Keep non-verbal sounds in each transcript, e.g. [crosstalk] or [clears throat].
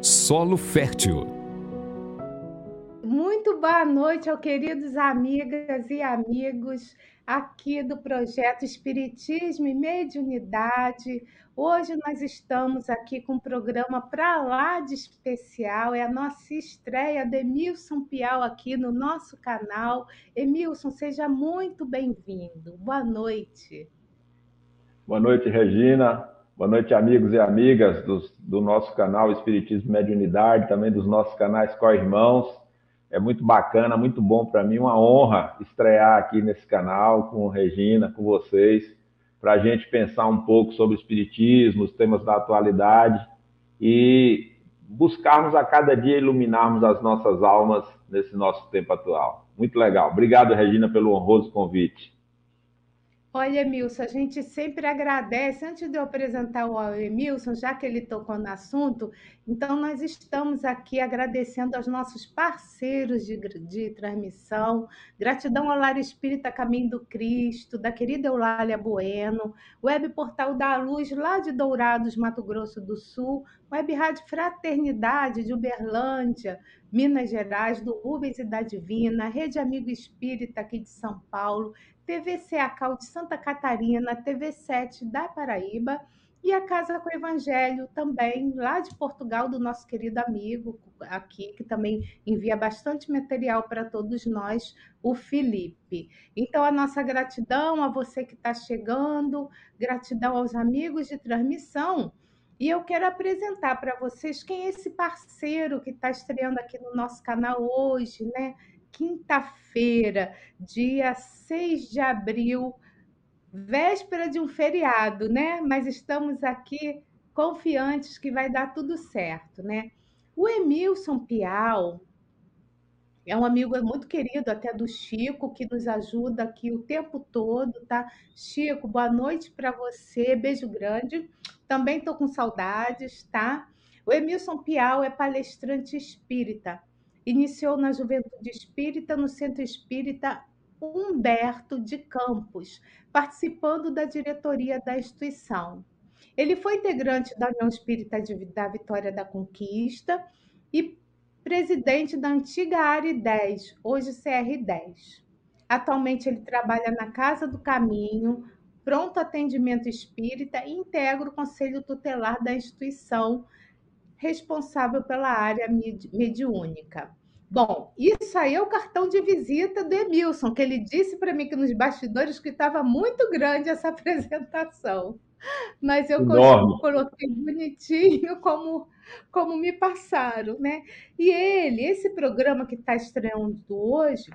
Solo Fértil. Muito boa noite, ao queridos amigas e amigos aqui do projeto Espiritismo e Mediunidade. Hoje nós estamos aqui com um programa para lá de especial, é a nossa estreia de Emilson Pial aqui no nosso canal. Emilson, seja muito bem-vindo. Boa noite. Boa noite, Regina. Boa noite, amigos e amigas do, do nosso canal Espiritismo Mediunidade, também dos nossos canais Co-Irmãos. É muito bacana, muito bom para mim, uma honra estrear aqui nesse canal com Regina, com vocês para a gente pensar um pouco sobre o Espiritismo, os temas da atualidade e buscarmos a cada dia iluminarmos as nossas almas nesse nosso tempo atual. Muito legal. Obrigado, Regina, pelo honroso convite. Olha, Emilson, a gente sempre agradece. Antes de eu apresentar o Emilson, já que ele tocou no assunto, então nós estamos aqui agradecendo aos nossos parceiros de, de transmissão. Gratidão ao Lar Espírita Caminho do Cristo, da querida Eulália Bueno, Web Portal da Luz, lá de Dourados, Mato Grosso do Sul, Web Rádio Fraternidade de Uberlândia, Minas Gerais, do Rubens e da Divina, Rede Amigo Espírita aqui de São Paulo, TV CACAL de Santa Catarina, TV 7 da Paraíba e a Casa com o Evangelho também, lá de Portugal, do nosso querido amigo aqui, que também envia bastante material para todos nós, o Felipe. Então, a nossa gratidão a você que está chegando, gratidão aos amigos de transmissão. E eu quero apresentar para vocês quem é esse parceiro que está estreando aqui no nosso canal hoje, né? quinta-feira, dia 6 de abril, véspera de um feriado, né? Mas estamos aqui confiantes que vai dar tudo certo, né? O Emilson Pial é um amigo muito querido até do Chico, que nos ajuda aqui o tempo todo, tá? Chico, boa noite para você, beijo grande. Também estou com saudades, tá? O Emilson Pial é palestrante espírita Iniciou na Juventude Espírita, no Centro Espírita Humberto de Campos, participando da diretoria da instituição. Ele foi integrante da União Espírita da Vitória da Conquista e presidente da antiga Área 10, hoje CR10. Atualmente ele trabalha na Casa do Caminho, pronto atendimento espírita e integra o conselho tutelar da instituição responsável pela área mediúnica. Bom, isso aí é o cartão de visita do Emilson, que ele disse para mim que nos bastidores que estava muito grande essa [laughs] apresentação. Mas eu coloquei bonitinho como, como me passaram, né? E ele, esse programa que está estreando hoje,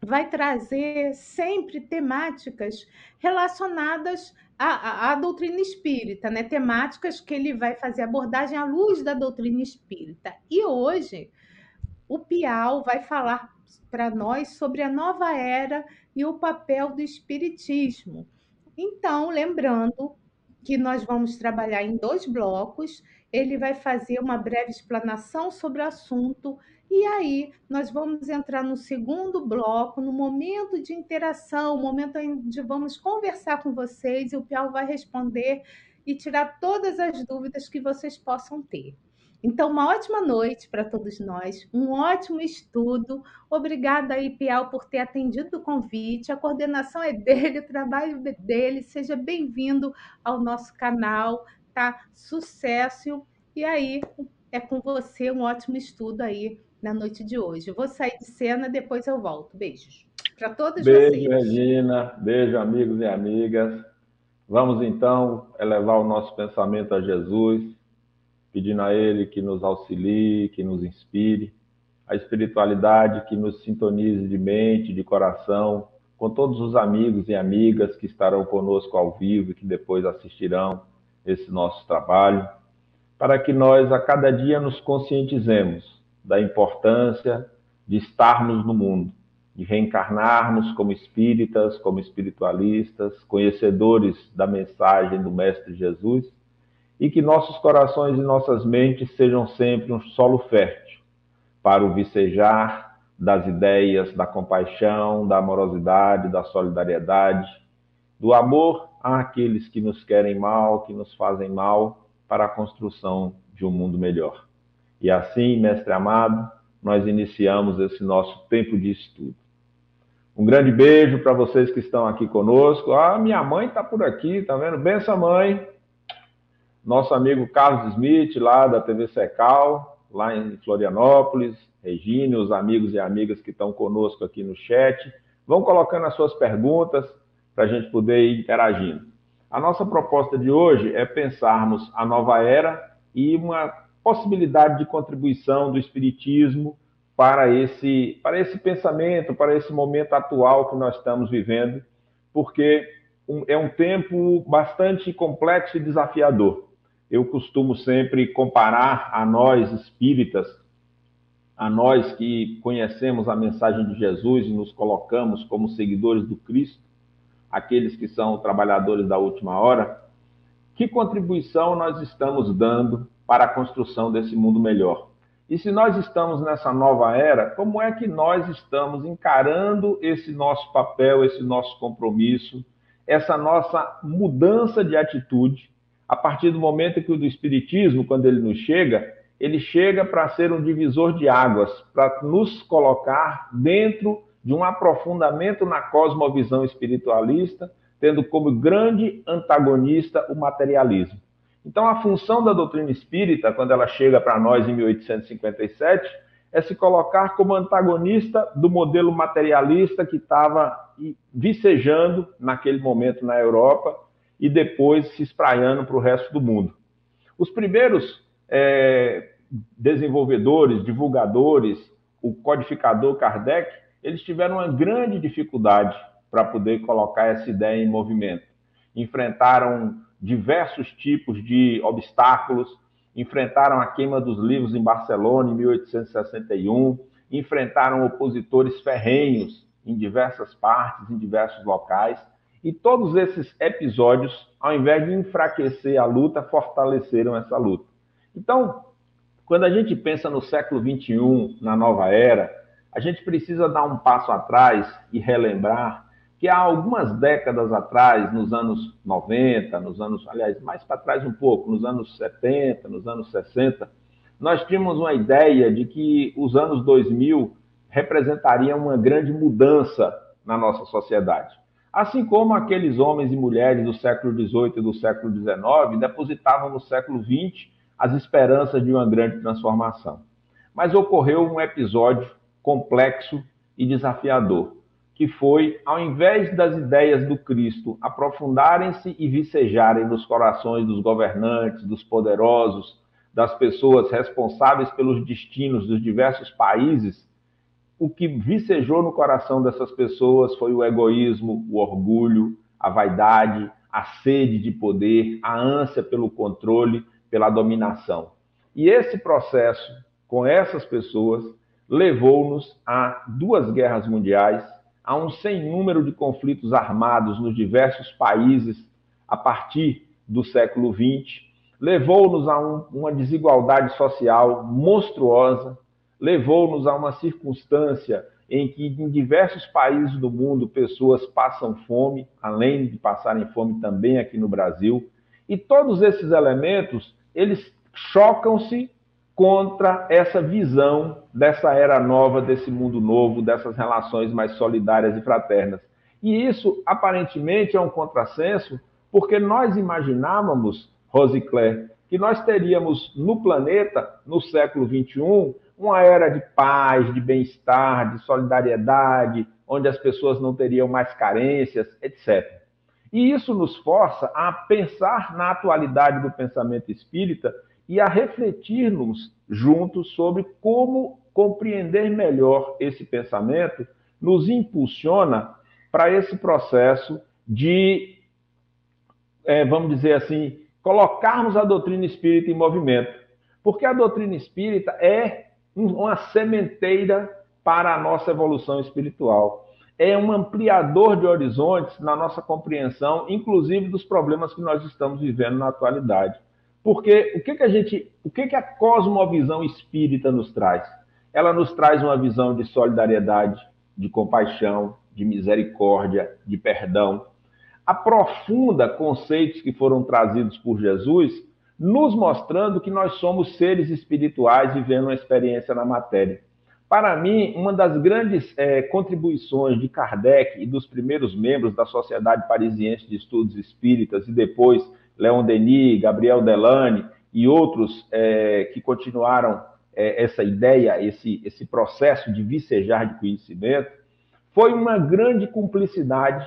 vai trazer sempre temáticas relacionadas à, à, doutrina espírita, né? Temáticas que ele vai fazer abordagem à luz da doutrina espírita. E hoje o Piau vai falar para nós sobre a nova era e o papel do espiritismo. Então, lembrando que nós vamos trabalhar em dois blocos, ele vai fazer uma breve explanação sobre o assunto e aí nós vamos entrar no segundo bloco, no momento de interação, momento onde vamos conversar com vocês e o Piau vai responder e tirar todas as dúvidas que vocês possam ter. Então, uma ótima noite para todos nós, um ótimo estudo. Obrigada aí, Piau, por ter atendido o convite. A coordenação é dele, o trabalho é dele. Seja bem-vindo ao nosso canal, tá? Sucesso! E aí, é com você um ótimo estudo aí na noite de hoje. Eu vou sair de cena, depois eu volto. Beijos para todos Beijo, vocês. Beijo, Regina. Beijo, amigos e amigas. Vamos então elevar o nosso pensamento a Jesus pedindo a Ele que nos auxilie, que nos inspire, a espiritualidade que nos sintonize de mente, de coração, com todos os amigos e amigas que estarão conosco ao vivo e que depois assistirão esse nosso trabalho, para que nós a cada dia nos conscientizemos da importância de estarmos no mundo, de reencarnarmos como espíritas, como espiritualistas, conhecedores da mensagem do Mestre Jesus e que nossos corações e nossas mentes sejam sempre um solo fértil para o vicejar das ideias, da compaixão, da amorosidade, da solidariedade, do amor àqueles que nos querem mal, que nos fazem mal, para a construção de um mundo melhor. E assim, mestre amado, nós iniciamos esse nosso tempo de estudo. Um grande beijo para vocês que estão aqui conosco. Ah, minha mãe está por aqui, tá vendo? Benção, mãe. Nosso amigo Carlos Smith, lá da TV Secal, lá em Florianópolis. Regine, os amigos e amigas que estão conosco aqui no chat. Vão colocando as suas perguntas para a gente poder ir interagindo. A nossa proposta de hoje é pensarmos a nova era e uma possibilidade de contribuição do Espiritismo para esse, para esse pensamento, para esse momento atual que nós estamos vivendo, porque é um tempo bastante complexo e desafiador. Eu costumo sempre comparar a nós espíritas, a nós que conhecemos a mensagem de Jesus e nos colocamos como seguidores do Cristo, aqueles que são trabalhadores da última hora, que contribuição nós estamos dando para a construção desse mundo melhor? E se nós estamos nessa nova era, como é que nós estamos encarando esse nosso papel, esse nosso compromisso, essa nossa mudança de atitude, a partir do momento que o do Espiritismo, quando ele nos chega, ele chega para ser um divisor de águas, para nos colocar dentro de um aprofundamento na cosmovisão espiritualista, tendo como grande antagonista o materialismo. Então, a função da doutrina espírita, quando ela chega para nós em 1857, é se colocar como antagonista do modelo materialista que estava vicejando naquele momento na Europa e depois se espraiando para o resto do mundo. Os primeiros é, desenvolvedores, divulgadores, o codificador Kardec, eles tiveram uma grande dificuldade para poder colocar essa ideia em movimento. Enfrentaram diversos tipos de obstáculos, enfrentaram a queima dos livros em Barcelona em 1861, enfrentaram opositores ferrenhos em diversas partes, em diversos locais, e todos esses episódios, ao invés de enfraquecer a luta, fortaleceram essa luta. Então, quando a gente pensa no século XXI, na nova era, a gente precisa dar um passo atrás e relembrar que há algumas décadas atrás, nos anos 90, nos anos, aliás, mais para trás um pouco, nos anos 70, nos anos 60, nós tínhamos uma ideia de que os anos 2000 representariam uma grande mudança na nossa sociedade. Assim como aqueles homens e mulheres do século XVIII e do século XIX depositavam no século XX as esperanças de uma grande transformação. Mas ocorreu um episódio complexo e desafiador que foi, ao invés das ideias do Cristo aprofundarem-se e vicejarem nos corações dos governantes, dos poderosos, das pessoas responsáveis pelos destinos dos diversos países, o que vicejou no coração dessas pessoas foi o egoísmo, o orgulho, a vaidade, a sede de poder, a ânsia pelo controle, pela dominação. E esse processo com essas pessoas levou-nos a duas guerras mundiais a um sem número de conflitos armados nos diversos países a partir do século XX, levou-nos a um, uma desigualdade social monstruosa, levou-nos a uma circunstância em que em diversos países do mundo pessoas passam fome, além de passarem fome também aqui no Brasil, e todos esses elementos, eles chocam-se contra essa visão dessa era nova, desse mundo novo, dessas relações mais solidárias e fraternas. E isso, aparentemente, é um contrassenso, porque nós imaginávamos, Rosicler, que nós teríamos no planeta, no século XXI, uma era de paz, de bem-estar, de solidariedade, onde as pessoas não teriam mais carências, etc. E isso nos força a pensar na atualidade do pensamento espírita e a refletirmos juntos sobre como compreender melhor esse pensamento nos impulsiona para esse processo de, é, vamos dizer assim, colocarmos a doutrina espírita em movimento. Porque a doutrina espírita é uma sementeira para a nossa evolução espiritual. É um ampliador de horizontes na nossa compreensão, inclusive dos problemas que nós estamos vivendo na atualidade. Porque o que, que a gente, o que, que a cosmovisão espírita nos traz? Ela nos traz uma visão de solidariedade, de compaixão, de misericórdia, de perdão. Aprofunda conceitos que foram trazidos por Jesus nos mostrando que nós somos seres espirituais vivendo uma experiência na matéria. Para mim, uma das grandes é, contribuições de Kardec e dos primeiros membros da Sociedade Parisiense de Estudos Espíritas e depois Leon Denis, Gabriel Delane e outros é, que continuaram é, essa ideia, esse, esse processo de vicejar de conhecimento, foi uma grande cumplicidade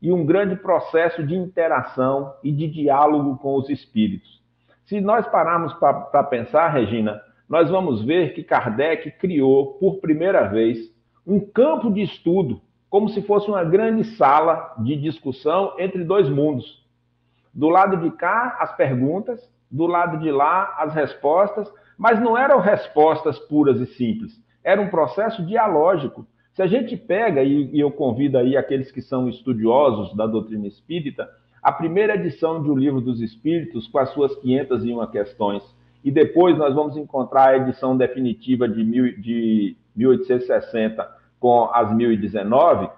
e um grande processo de interação e de diálogo com os espíritos. Se nós pararmos para pensar, Regina, nós vamos ver que Kardec criou, por primeira vez, um campo de estudo, como se fosse uma grande sala de discussão entre dois mundos. Do lado de cá, as perguntas, do lado de lá, as respostas, mas não eram respostas puras e simples, era um processo dialógico. Se a gente pega, e eu convido aí aqueles que são estudiosos da doutrina espírita, a primeira edição de O Livro dos Espíritos, com as suas 501 questões, e depois nós vamos encontrar a edição definitiva de, mil, de 1860 com as 1019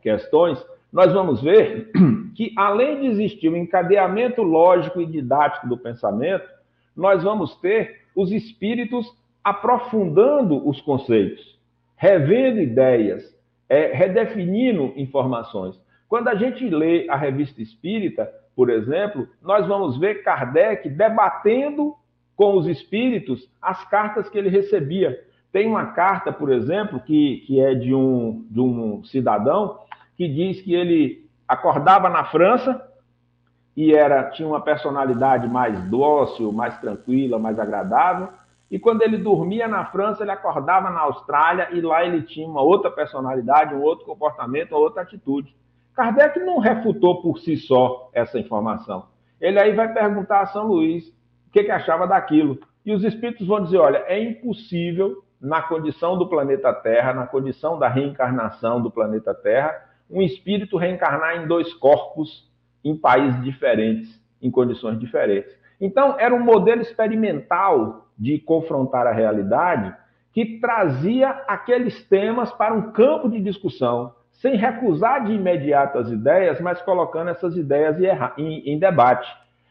questões, nós vamos ver [clears throat] que, além de existir o um encadeamento lógico e didático do pensamento, nós vamos ter os espíritos aprofundando os conceitos, revendo ideias, é, redefinindo informações. Quando a gente lê a revista espírita, por exemplo, nós vamos ver Kardec debatendo com os espíritos as cartas que ele recebia. Tem uma carta, por exemplo, que, que é de um, de um cidadão que diz que ele acordava na França e era tinha uma personalidade mais dócil, mais tranquila, mais agradável. E quando ele dormia na França, ele acordava na Austrália e lá ele tinha uma outra personalidade, um outro comportamento, uma outra atitude. Kardec não refutou por si só essa informação. Ele aí vai perguntar a São Luís o que, que achava daquilo. E os espíritos vão dizer: olha, é impossível, na condição do planeta Terra, na condição da reencarnação do planeta Terra, um espírito reencarnar em dois corpos em países diferentes, em condições diferentes. Então, era um modelo experimental de confrontar a realidade que trazia aqueles temas para um campo de discussão, sem recusar de imediato as ideias, mas colocando essas ideias em, debate.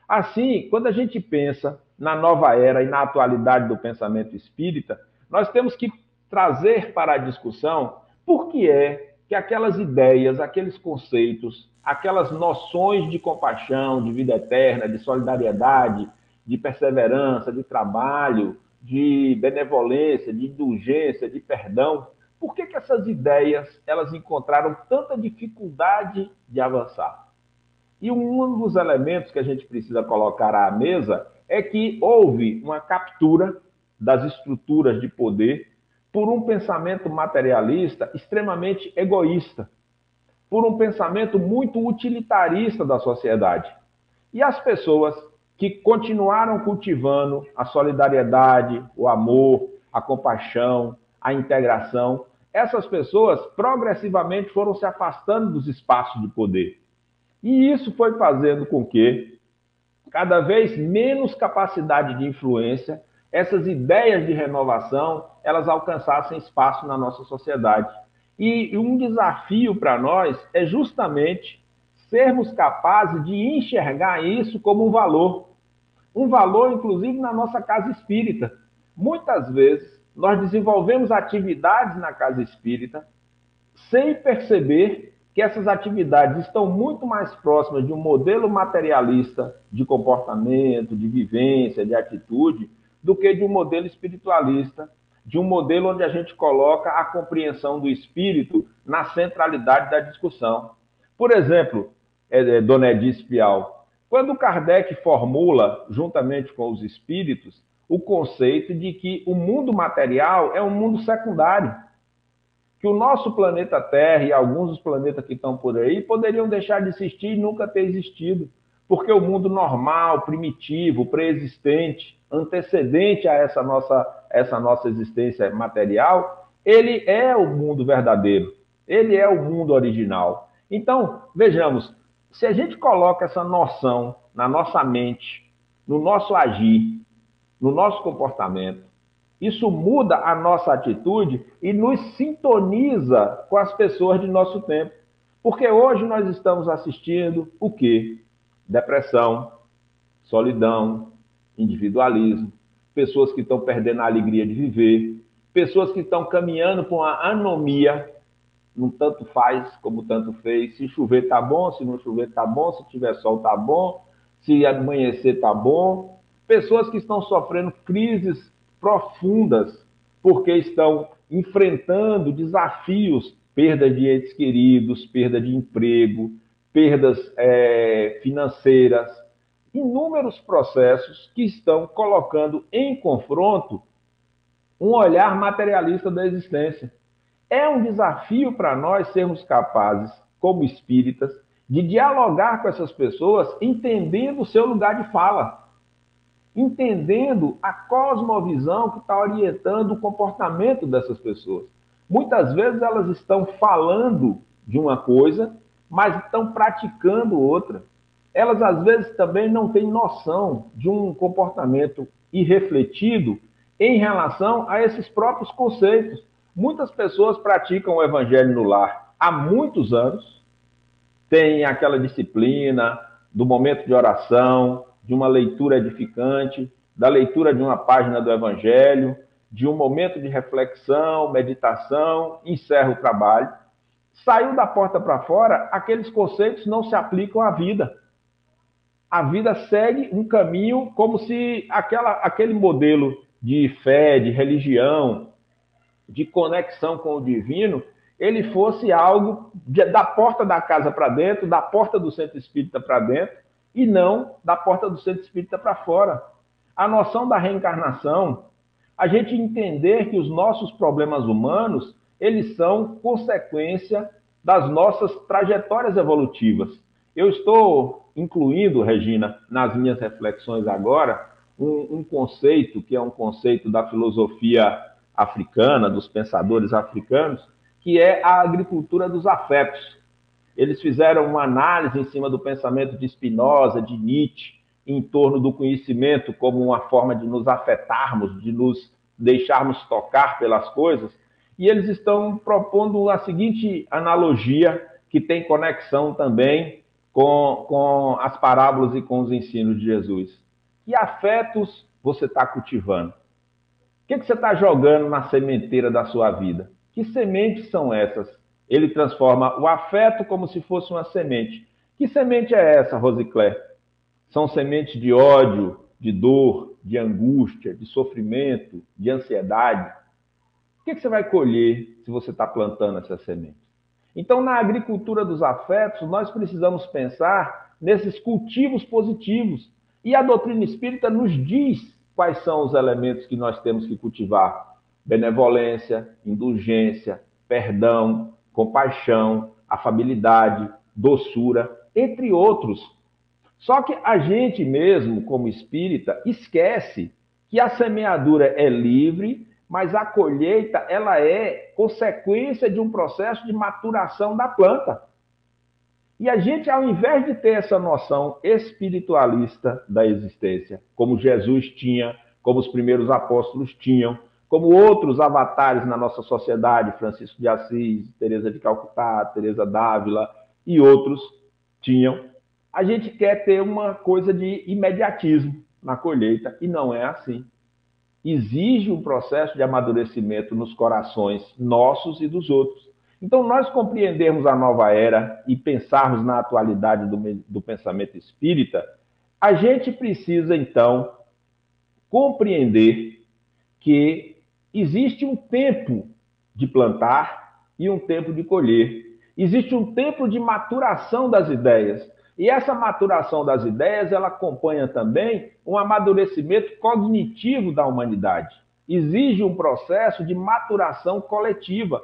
Assim, quando a gente pensa na nova era e na atualidade do pensamento espírita, nós temos que trazer para a discussão por que é que aquelas ideias, aqueles conceitos, aquelas noções de compaixão, de vida eterna, de solidariedade, de perseverança, de trabalho, de benevolência, de indulgência, de perdão, por que, que essas ideias elas encontraram tanta dificuldade de avançar? E um dos elementos que a gente precisa colocar à mesa é que houve uma captura das estruturas de poder por um pensamento materialista extremamente egoísta, por um pensamento muito utilitarista da sociedade. E as pessoas que continuaram cultivando a solidariedade, o amor, a compaixão, a integração, essas pessoas progressivamente foram se afastando dos espaços de poder. E isso foi fazendo com que, cada vez menos capacidade de influência, essas ideias de renovação, elas alcançassem espaço na nossa sociedade. E um desafio para nós é justamente sermos capazes de enxergar isso como um valor. Um valor, inclusive, na nossa casa espírita. Muitas vezes, nós desenvolvemos atividades na casa espírita sem perceber que essas atividades estão muito mais próximas de um modelo materialista de comportamento, de vivência, de atitude, do que de um modelo espiritualista, de um modelo onde a gente coloca a compreensão do espírito na centralidade da discussão. Por exemplo, é, é, Dona Edith Pial, quando Kardec formula, juntamente com os espíritos, o conceito de que o mundo material é um mundo secundário que o nosso planeta Terra e alguns dos planetas que estão por aí poderiam deixar de existir e nunca ter existido, porque o mundo normal, primitivo, pré-existente, antecedente a essa nossa, essa nossa existência material, ele é o mundo verdadeiro, ele é o mundo original. Então, vejamos, se a gente coloca essa noção na nossa mente, no nosso agir, no nosso comportamento, isso muda a nossa atitude e nos sintoniza com as pessoas de nosso tempo. Porque hoje nós estamos assistindo o quê? Depressão, solidão, individualismo, pessoas que estão perdendo a alegria de viver, pessoas que estão caminhando com a anomia, não tanto faz como tanto fez. Se chover tá bom, se não chover tá bom, se tiver sol tá bom, se amanhecer tá bom. Pessoas que estão sofrendo crises profundas porque estão enfrentando desafios, perda de entes queridos, perda de emprego, perdas é, financeiras, inúmeros processos que estão colocando em confronto um olhar materialista da existência. É um desafio para nós sermos capazes, como espíritas, de dialogar com essas pessoas, entendendo o seu lugar de fala, entendendo a cosmovisão que está orientando o comportamento dessas pessoas. Muitas vezes elas estão falando de uma coisa, mas estão praticando outra. Elas às vezes também não têm noção de um comportamento irrefletido em relação a esses próprios conceitos. Muitas pessoas praticam o evangelho no lar há muitos anos, têm aquela disciplina do momento de oração, de uma leitura edificante, da leitura de uma página do evangelho, de um momento de reflexão, meditação, encerra o trabalho. Saiu da porta para fora, aqueles conceitos não se aplicam à vida. A vida segue um caminho como se aquela, aquele modelo de fé, de religião, de conexão com o divino, ele fosse algo de, da porta da casa para dentro, da porta do centro espírita para dentro, e não da porta do centro espírita para fora. A noção da reencarnação, a gente entender que os nossos problemas humanos, eles são consequência das nossas trajetórias evolutivas. Eu estou incluindo, Regina, nas minhas reflexões agora, um, um conceito que é um conceito da filosofia africana, dos pensadores africanos, que é a agricultura dos afetos. Eles fizeram uma análise em cima do pensamento de Spinoza, de Nietzsche, em torno do conhecimento como uma forma de nos afetarmos, de nos deixarmos tocar pelas coisas, e eles estão propondo a seguinte analogia, que tem conexão também com, com as parábolas e com os ensinos de Jesus. Que afetos você está cultivando? Que, que você está jogando na sementeira da sua vida? Que sementes são essas? Ele transforma o afeto como se fosse uma semente. Que semente é essa, Rosiclé? São sementes de ódio, de dor, de angústia, de sofrimento, de ansiedade. O que, que você vai colher se você está plantando essas sementes? Então, na agricultura dos afetos, nós precisamos pensar nesses cultivos positivos e a doutrina espírita nos diz quais são os elementos que nós temos que cultivar: benevolência, indulgência, perdão, compaixão, afabilidade, doçura, entre outros. Só que a gente mesmo, como espírita, esquece que a semeadura é livre, mas a colheita ela é consequência de um processo de maturação da planta. E a gente, ao invés de ter essa noção espiritualista da existência, como Jesus tinha, como os primeiros apóstolos tinham, como outros avatares na nossa sociedade, Francisco de Assis, Teresa de Calcutá, Teresa d'Ávila e outros tinham, a gente quer ter uma coisa de imediatismo na colheita e não é assim. Exige um processo de amadurecimento nos corações nossos e dos outros. Então, nós compreendermos a nova era e pensarmos na atualidade do, do pensamento espírita, a gente precisa, então, compreender que existe um tempo de plantar e um tempo de colher. Existe um tempo de maturação das ideias. E essa maturação das ideias, ela acompanha também um amadurecimento cognitivo da humanidade. Exige um processo de maturação coletiva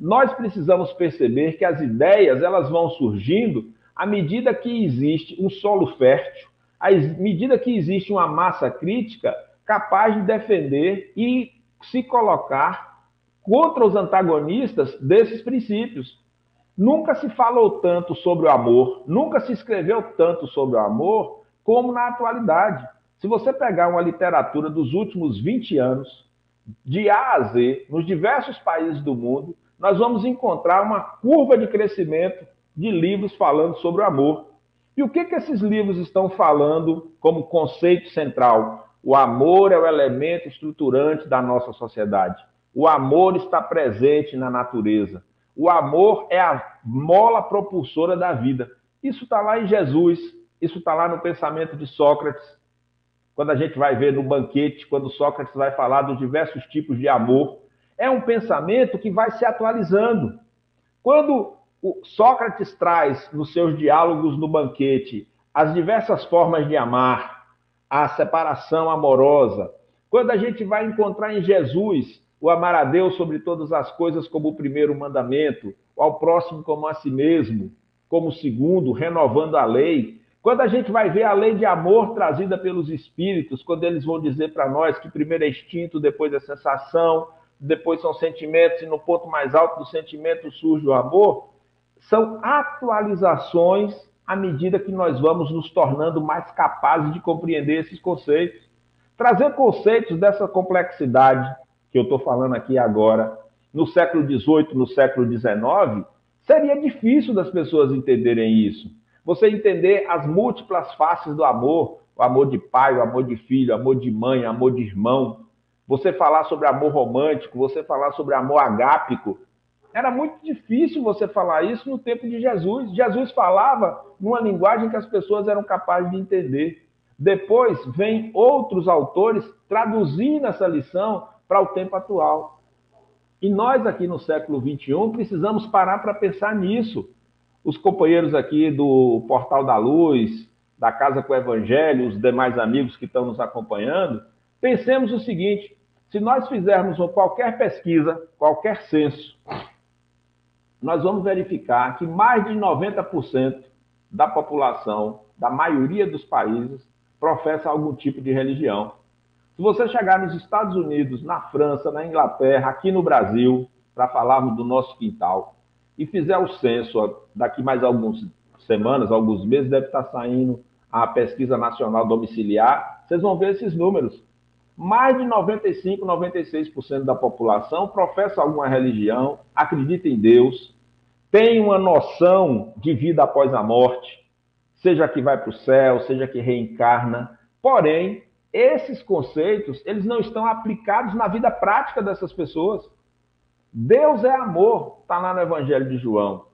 nós precisamos perceber que as ideias elas vão surgindo à medida que existe um solo fértil, à medida que existe uma massa crítica capaz de defender e se colocar contra os antagonistas desses princípios. Nunca se falou tanto sobre o amor, nunca se escreveu tanto sobre o amor como na atualidade. Se você pegar uma literatura dos últimos 20 anos, de A a Z, nos diversos países do mundo, nós vamos encontrar uma curva de crescimento de livros falando sobre o amor. E o que, que esses livros estão falando como conceito central? O amor é o elemento estruturante da nossa sociedade. O amor está presente na natureza. O amor é a mola propulsora da vida. Isso está lá em Jesus, isso está lá no pensamento de Sócrates. Quando a gente vai ver no banquete, quando Sócrates vai falar dos diversos tipos de amor, é um pensamento que vai se atualizando. Quando Sócrates traz nos seus diálogos no banquete as diversas formas de amar, a separação amorosa, quando a gente vai encontrar em Jesus o amar a Deus sobre todas as coisas como o primeiro mandamento, ao próximo como a si mesmo, como o segundo, renovando a lei. Quando a gente vai ver a lei de amor trazida pelos espíritos, quando eles vão dizer para nós que primeiro é instinto, depois é sensação, depois são sentimentos, e no ponto mais alto do sentimento surge o amor, são atualizações à medida que nós vamos nos tornando mais capazes de compreender esses conceitos. Trazer conceitos dessa complexidade que eu estou falando aqui agora, no século XVIII, no século XIX, seria difícil das pessoas entenderem isso. Você entender as múltiplas faces do amor, o amor de pai, o amor de filho, o amor de mãe, o amor de irmão, você falar sobre amor romântico, você falar sobre amor agápico. Era muito difícil você falar isso no tempo de Jesus. Jesus falava numa linguagem que as pessoas eram capazes de entender. Depois vem outros autores traduzindo essa lição para o tempo atual. E nós aqui no século 21 precisamos parar para pensar nisso. Os companheiros aqui do Portal da Luz, da Casa com o Evangelho, os demais amigos que estão nos acompanhando, pensemos o seguinte: se nós fizermos qualquer pesquisa, qualquer censo, nós vamos verificar que mais de 90% da população, da maioria dos países, professa algum tipo de religião. Se você chegar nos Estados Unidos, na França, na Inglaterra, aqui no Brasil, para falarmos do nosso quintal, e fizer o censo daqui mais algumas semanas, alguns meses, deve estar saindo a pesquisa nacional domiciliar, vocês vão ver esses números. Mais de 95, 96% da população professa alguma religião, acredita em Deus, tem uma noção de vida após a morte, seja que vai para o céu, seja que reencarna, porém esses conceitos, eles não estão aplicados na vida prática dessas pessoas. Deus é amor, está lá no Evangelho de João.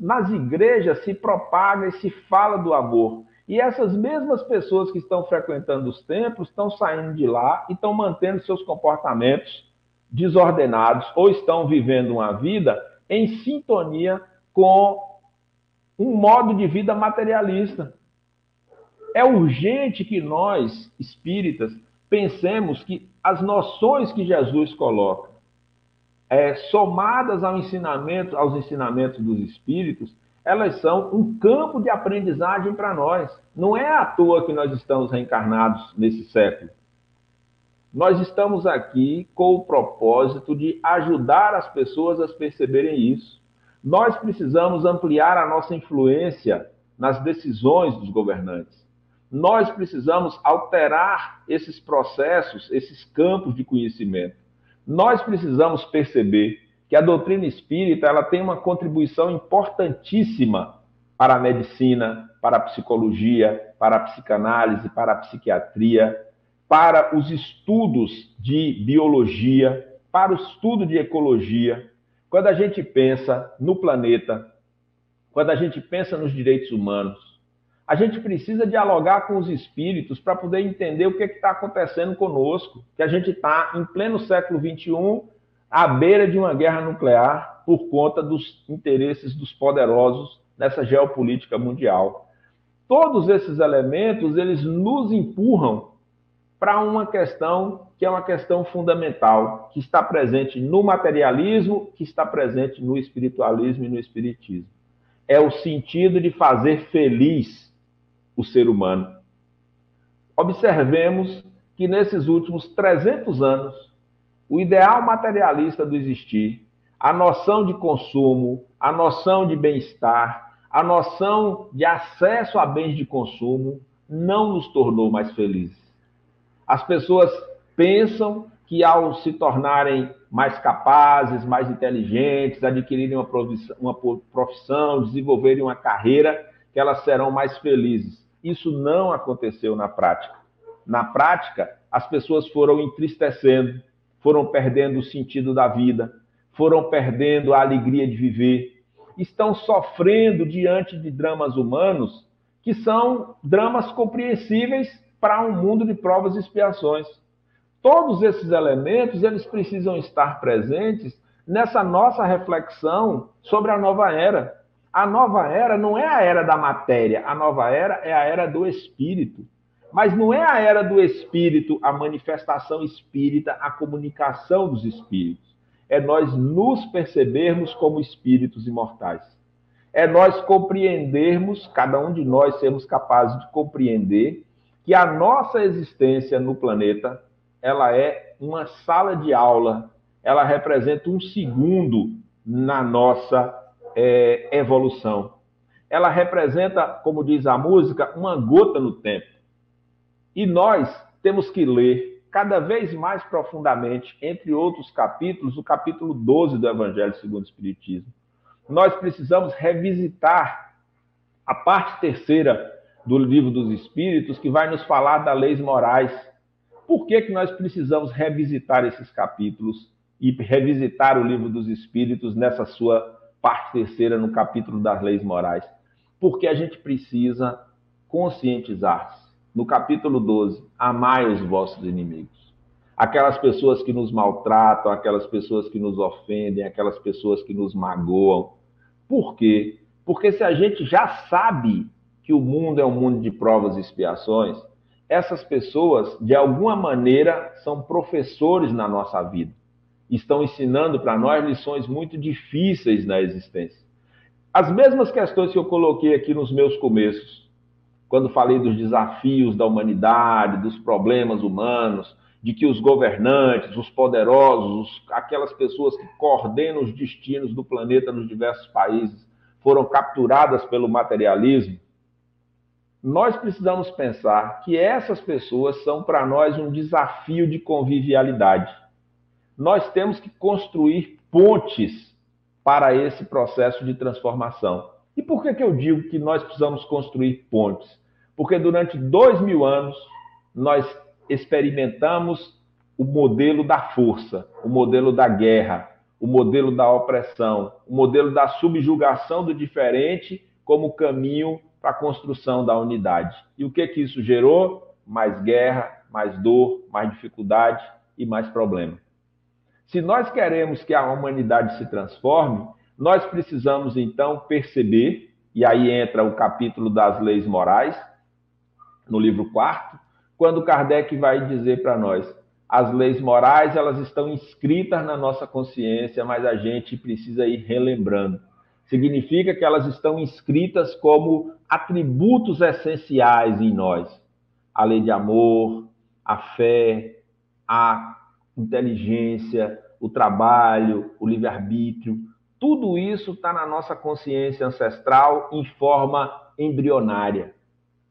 Nas igrejas se propaga e se fala do amor. E essas mesmas pessoas que estão frequentando os templos estão saindo de lá e estão mantendo seus comportamentos desordenados ou estão vivendo uma vida em sintonia com um modo de vida materialista. É urgente que nós, espíritas, pensemos que as noções que Jesus coloca, é, somadas ao ensinamento, aos ensinamentos dos espíritos, elas são um campo de aprendizagem para nós. Não é à toa que nós estamos reencarnados nesse século. Nós estamos aqui com o propósito de ajudar as pessoas a perceberem isso. Nós precisamos ampliar a nossa influência nas decisões dos governantes nós precisamos alterar esses processos, esses campos de conhecimento. Nós precisamos perceber que a doutrina espírita ela tem uma contribuição importantíssima para a medicina, para a psicologia, para a psicanálise, para a psiquiatria, para os estudos de biologia, para o estudo de ecologia. Quando a gente pensa no planeta, quando a gente pensa nos direitos humanos, a gente precisa dialogar com os espíritos para poder entender o que é está acontecendo conosco, que a gente está em pleno século XXI, à beira de uma guerra nuclear por conta dos interesses dos poderosos nessa geopolítica mundial. Todos esses elementos, eles nos empurram para uma questão que é uma questão fundamental, que está presente no materialismo, que está presente no espiritualismo e no espiritismo. É o sentido de fazer feliz o ser humano. Observemos que nesses últimos 300 anos, o ideal materialista do existir, a noção de consumo, a noção de bem-estar, a noção de acesso a bens de consumo não nos tornou mais felizes. As pessoas pensam que ao se tornarem mais capazes, mais inteligentes, adquirirem uma profissão, uma profissão desenvolverem uma carreira, que elas serão mais felizes. Isso não aconteceu na prática. na prática, as pessoas foram entristecendo, foram perdendo o sentido da vida, foram perdendo a alegria de viver, estão sofrendo diante de dramas humanos que são dramas compreensíveis para um mundo de provas e expiações. Todos esses elementos, eles precisam estar presentes nessa nossa reflexão sobre a nova era. A nova era não é a era da matéria, a nova era é a era do espírito. Mas não é a era do espírito, a manifestação espírita, a comunicação dos espíritos. É nós nos percebermos como espíritos imortais. É nós compreendermos, cada um de nós sermos capazes de compreender que a nossa existência no planeta, ela é uma sala de aula, ela representa um segundo na nossa é, evolução. Ela representa, como diz a música, uma gota no tempo. E nós temos que ler cada vez mais profundamente, entre outros capítulos, o capítulo 12 do Evangelho segundo o Espiritismo. Nós precisamos revisitar a parte terceira do livro dos Espíritos, que vai nos falar das leis morais. Por que, que nós precisamos revisitar esses capítulos e revisitar o livro dos Espíritos nessa sua parte terceira, no capítulo das leis morais? Porque a gente precisa conscientizar-se no capítulo 12, amai os vossos inimigos. Aquelas pessoas que nos maltratam, aquelas pessoas que nos ofendem, aquelas pessoas que nos magoam. Por quê? Porque se a gente já sabe que o mundo é um mundo de provas e expiações, essas pessoas, de alguma maneira, são professores na nossa vida. Estão ensinando para nós lições muito difíceis na existência. As mesmas questões que eu coloquei aqui nos meus começos quando falei dos desafios da humanidade, dos problemas humanos, de que os governantes, os poderosos, aquelas pessoas que coordenam os destinos do planeta nos diversos países, foram capturadas pelo materialismo, nós precisamos pensar que essas pessoas são para nós um desafio de convivialidade. Nós temos que construir pontes para esse processo de transformação. E por que, que eu digo que nós precisamos construir pontes? Porque durante dois mil anos nós experimentamos o modelo da força, o modelo da guerra, o modelo da opressão, o modelo da subjugação do diferente como caminho para a construção da unidade. E o que que isso gerou? Mais guerra, mais dor, mais dificuldade e mais problema. Se nós queremos que a humanidade se transforme, nós precisamos então perceber, e aí entra o capítulo das leis morais, no livro quarto, quando Kardec vai dizer para nós: as leis morais elas estão inscritas na nossa consciência, mas a gente precisa ir relembrando. Significa que elas estão inscritas como atributos essenciais em nós: a lei de amor, a fé, a inteligência, o trabalho, o livre-arbítrio. Tudo isso está na nossa consciência ancestral em forma embrionária.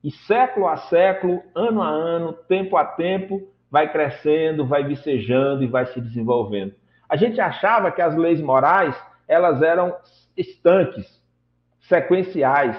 E século a século, ano a ano, tempo a tempo, vai crescendo, vai vicejando e vai se desenvolvendo. A gente achava que as leis morais elas eram estanques, sequenciais.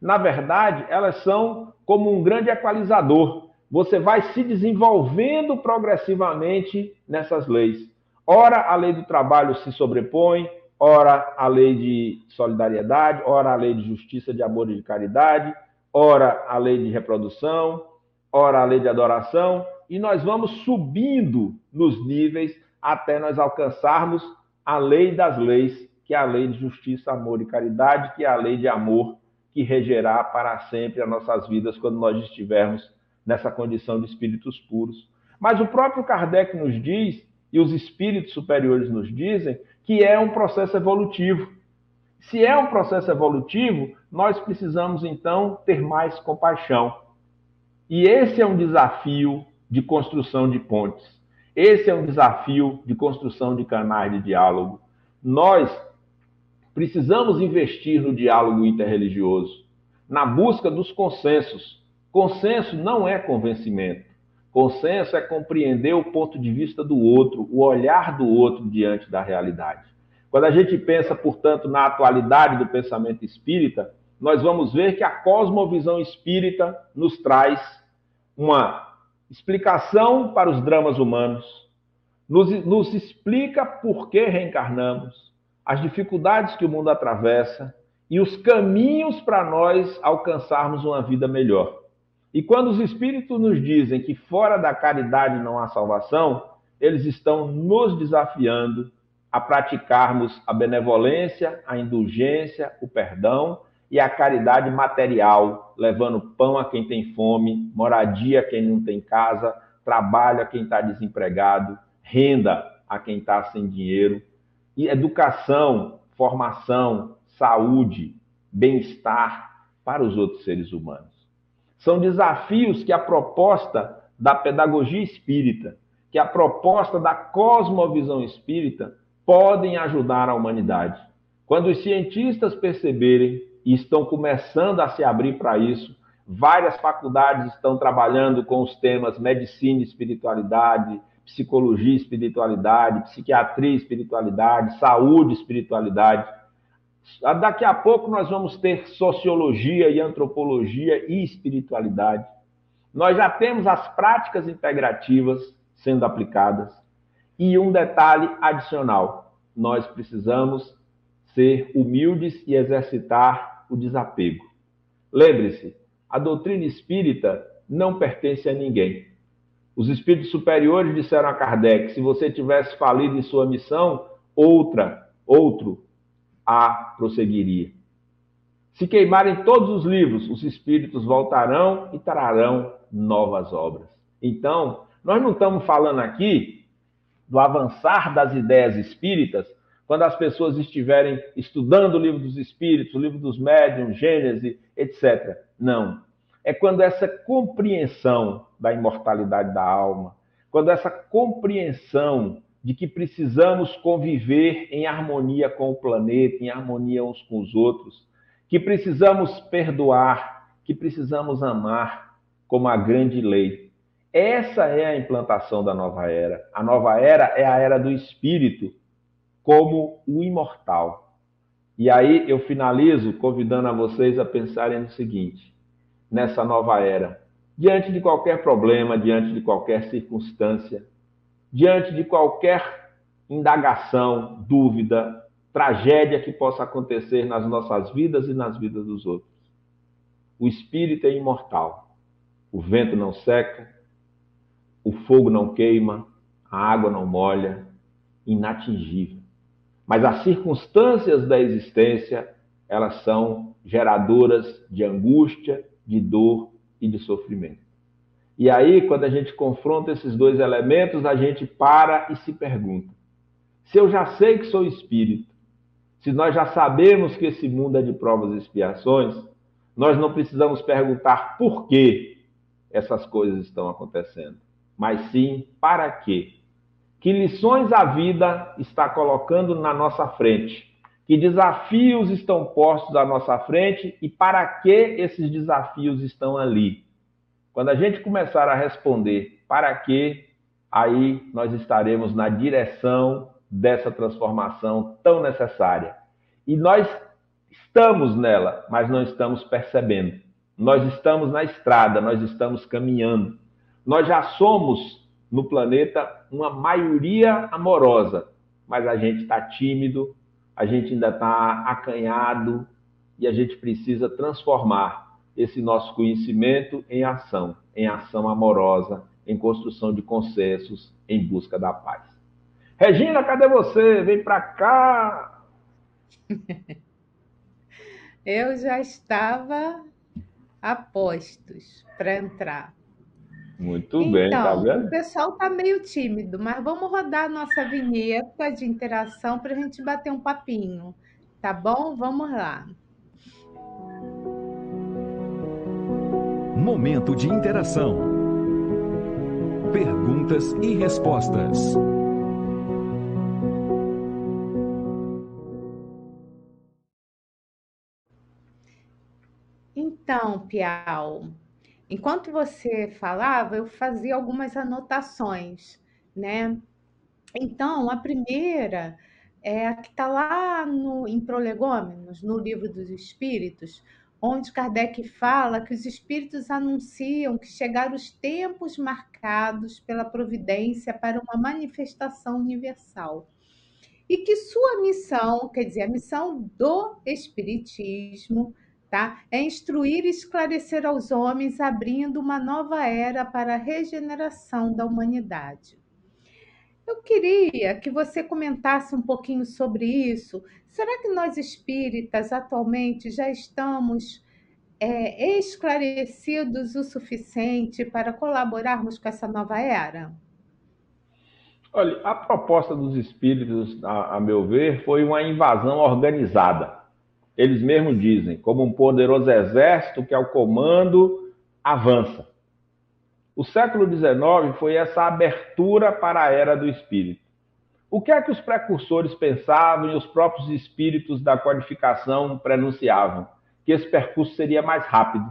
Na verdade, elas são como um grande equalizador. Você vai se desenvolvendo progressivamente nessas leis. Ora, a lei do trabalho se sobrepõe, ora, a lei de solidariedade, ora, a lei de justiça, de amor e de caridade, ora a lei de reprodução, ora a lei de adoração, e nós vamos subindo nos níveis até nós alcançarmos a lei das leis, que é a lei de justiça, amor e caridade, que é a lei de amor que regerá para sempre as nossas vidas quando nós estivermos nessa condição de espíritos puros. Mas o próprio Kardec nos diz, e os espíritos superiores nos dizem, que é um processo evolutivo. Se é um processo evolutivo, nós precisamos então ter mais compaixão. E esse é um desafio de construção de pontes. Esse é um desafio de construção de canais de diálogo. Nós precisamos investir no diálogo interreligioso, na busca dos consensos. Consenso não é convencimento. Consenso é compreender o ponto de vista do outro, o olhar do outro diante da realidade. Quando a gente pensa, portanto, na atualidade do pensamento espírita, nós vamos ver que a cosmovisão espírita nos traz uma explicação para os dramas humanos, nos, nos explica por que reencarnamos, as dificuldades que o mundo atravessa e os caminhos para nós alcançarmos uma vida melhor. E quando os espíritos nos dizem que fora da caridade não há salvação, eles estão nos desafiando a praticarmos a benevolência, a indulgência, o perdão e a caridade material, levando pão a quem tem fome, moradia a quem não tem casa, trabalho a quem está desempregado, renda a quem está sem dinheiro, e educação, formação, saúde, bem-estar para os outros seres humanos. São desafios que a proposta da pedagogia espírita, que a proposta da cosmovisão espírita podem ajudar a humanidade. Quando os cientistas perceberem e estão começando a se abrir para isso, várias faculdades estão trabalhando com os temas medicina e espiritualidade, psicologia e espiritualidade, psiquiatria e espiritualidade, saúde e espiritualidade. Daqui a pouco nós vamos ter sociologia e antropologia e espiritualidade. Nós já temos as práticas integrativas sendo aplicadas. E um detalhe adicional: nós precisamos ser humildes e exercitar o desapego. Lembre-se, a doutrina espírita não pertence a ninguém. Os espíritos superiores disseram a Kardec: se você tivesse falido em sua missão, outra, outro a prosseguiria. Se queimarem todos os livros, os espíritos voltarão e trarão novas obras. Então, nós não estamos falando aqui do avançar das ideias espíritas quando as pessoas estiverem estudando o livro dos espíritos, o livro dos médiuns, Gênese, etc. Não é quando essa compreensão da imortalidade da alma, quando essa compreensão de que precisamos conviver em harmonia com o planeta, em harmonia uns com os outros, que precisamos perdoar, que precisamos amar como a grande lei. Essa é a implantação da nova era. A nova era é a era do espírito como o imortal. E aí eu finalizo convidando a vocês a pensarem no seguinte: nessa nova era. Diante de qualquer problema, diante de qualquer circunstância, diante de qualquer indagação, dúvida, tragédia que possa acontecer nas nossas vidas e nas vidas dos outros. O espírito é imortal. O vento não seca, o fogo não queima, a água não molha, inatingível. Mas as circunstâncias da existência, elas são geradoras de angústia, de dor e de sofrimento. E aí, quando a gente confronta esses dois elementos, a gente para e se pergunta: se eu já sei que sou espírito, se nós já sabemos que esse mundo é de provas e expiações, nós não precisamos perguntar por que essas coisas estão acontecendo, mas sim para quê. Que lições a vida está colocando na nossa frente que desafios estão postos à nossa frente e para que esses desafios estão ali. Quando a gente começar a responder para que, aí nós estaremos na direção dessa transformação tão necessária. E nós estamos nela, mas não estamos percebendo. Nós estamos na estrada, nós estamos caminhando. Nós já somos no planeta uma maioria amorosa, mas a gente está tímido, a gente ainda está acanhado e a gente precisa transformar esse nosso conhecimento em ação, em ação amorosa, em construção de consensos, em busca da paz. Regina, cadê você? Vem para cá. [laughs] Eu já estava a postos para entrar. Muito então, bem, tá então, vendo? O pessoal tá meio tímido, mas vamos rodar a nossa vinheta de interação para a gente bater um papinho. Tá bom? Vamos lá. Momento de interação. Perguntas e respostas. Então, Piau, Enquanto você falava, eu fazia algumas anotações, né? Então, a primeira é a que está lá no, em Prolegômenos, no Livro dos Espíritos, onde Kardec fala que os espíritos anunciam que chegaram os tempos marcados pela providência para uma manifestação universal. E que sua missão, quer dizer, a missão do espiritismo, tá? É instruir e esclarecer aos homens, abrindo uma nova era para a regeneração da humanidade. Eu queria que você comentasse um pouquinho sobre isso. Será que nós espíritas atualmente já estamos é, esclarecidos o suficiente para colaborarmos com essa nova era? Olha, a proposta dos espíritos, a, a meu ver, foi uma invasão organizada. Eles mesmos dizem, como um poderoso exército que ao comando avança. O século XIX foi essa abertura para a era do espírito. O que é que os precursores pensavam e os próprios espíritos da codificação prenunciavam? Que esse percurso seria mais rápido.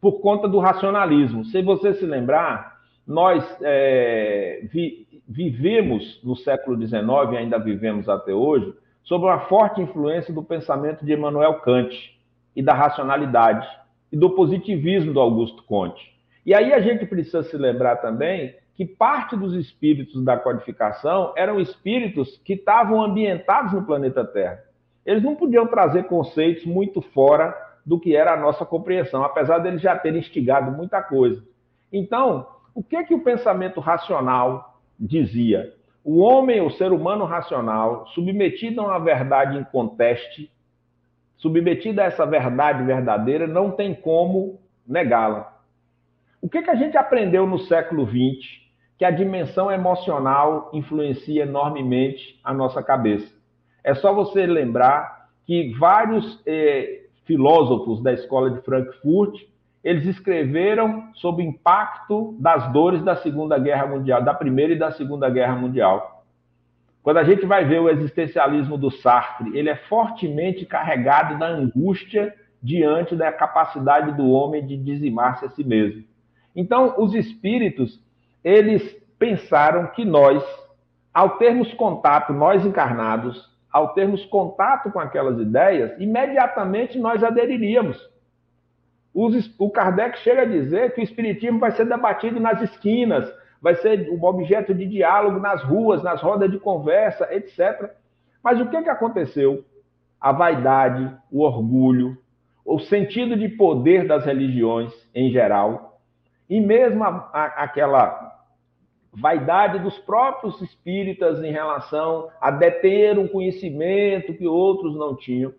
Por conta do racionalismo. Se você se lembrar, nós é, vi, vivemos no século XIX, ainda vivemos até hoje, sob uma forte influência do pensamento de Emmanuel Kant e da racionalidade e do positivismo do Augusto Comte. E aí a gente precisa se lembrar também que parte dos espíritos da codificação eram espíritos que estavam ambientados no planeta Terra. Eles não podiam trazer conceitos muito fora do que era a nossa compreensão, apesar deles já terem instigado muita coisa. Então, o que é que o pensamento racional dizia? O homem, o ser humano racional, submetido a uma verdade em conteste, submetido a essa verdade verdadeira, não tem como negá-la. O que, que a gente aprendeu no século XX? Que a dimensão emocional influencia enormemente a nossa cabeça. É só você lembrar que vários eh, filósofos da escola de Frankfurt eles escreveram sobre o impacto das dores da Segunda Guerra Mundial, da Primeira e da Segunda Guerra Mundial. Quando a gente vai ver o existencialismo do Sartre, ele é fortemente carregado da angústia diante da capacidade do homem de dizimar-se a si mesmo. Então, os espíritos, eles pensaram que nós, ao termos contato, nós encarnados, ao termos contato com aquelas ideias, imediatamente nós aderiríamos. O Kardec chega a dizer que o espiritismo vai ser debatido nas esquinas, vai ser um objeto de diálogo nas ruas, nas rodas de conversa, etc. Mas o que, que aconteceu? A vaidade, o orgulho, o sentido de poder das religiões em geral, e mesmo a, a, aquela vaidade dos próprios espíritas em relação a deter um conhecimento que outros não tinham.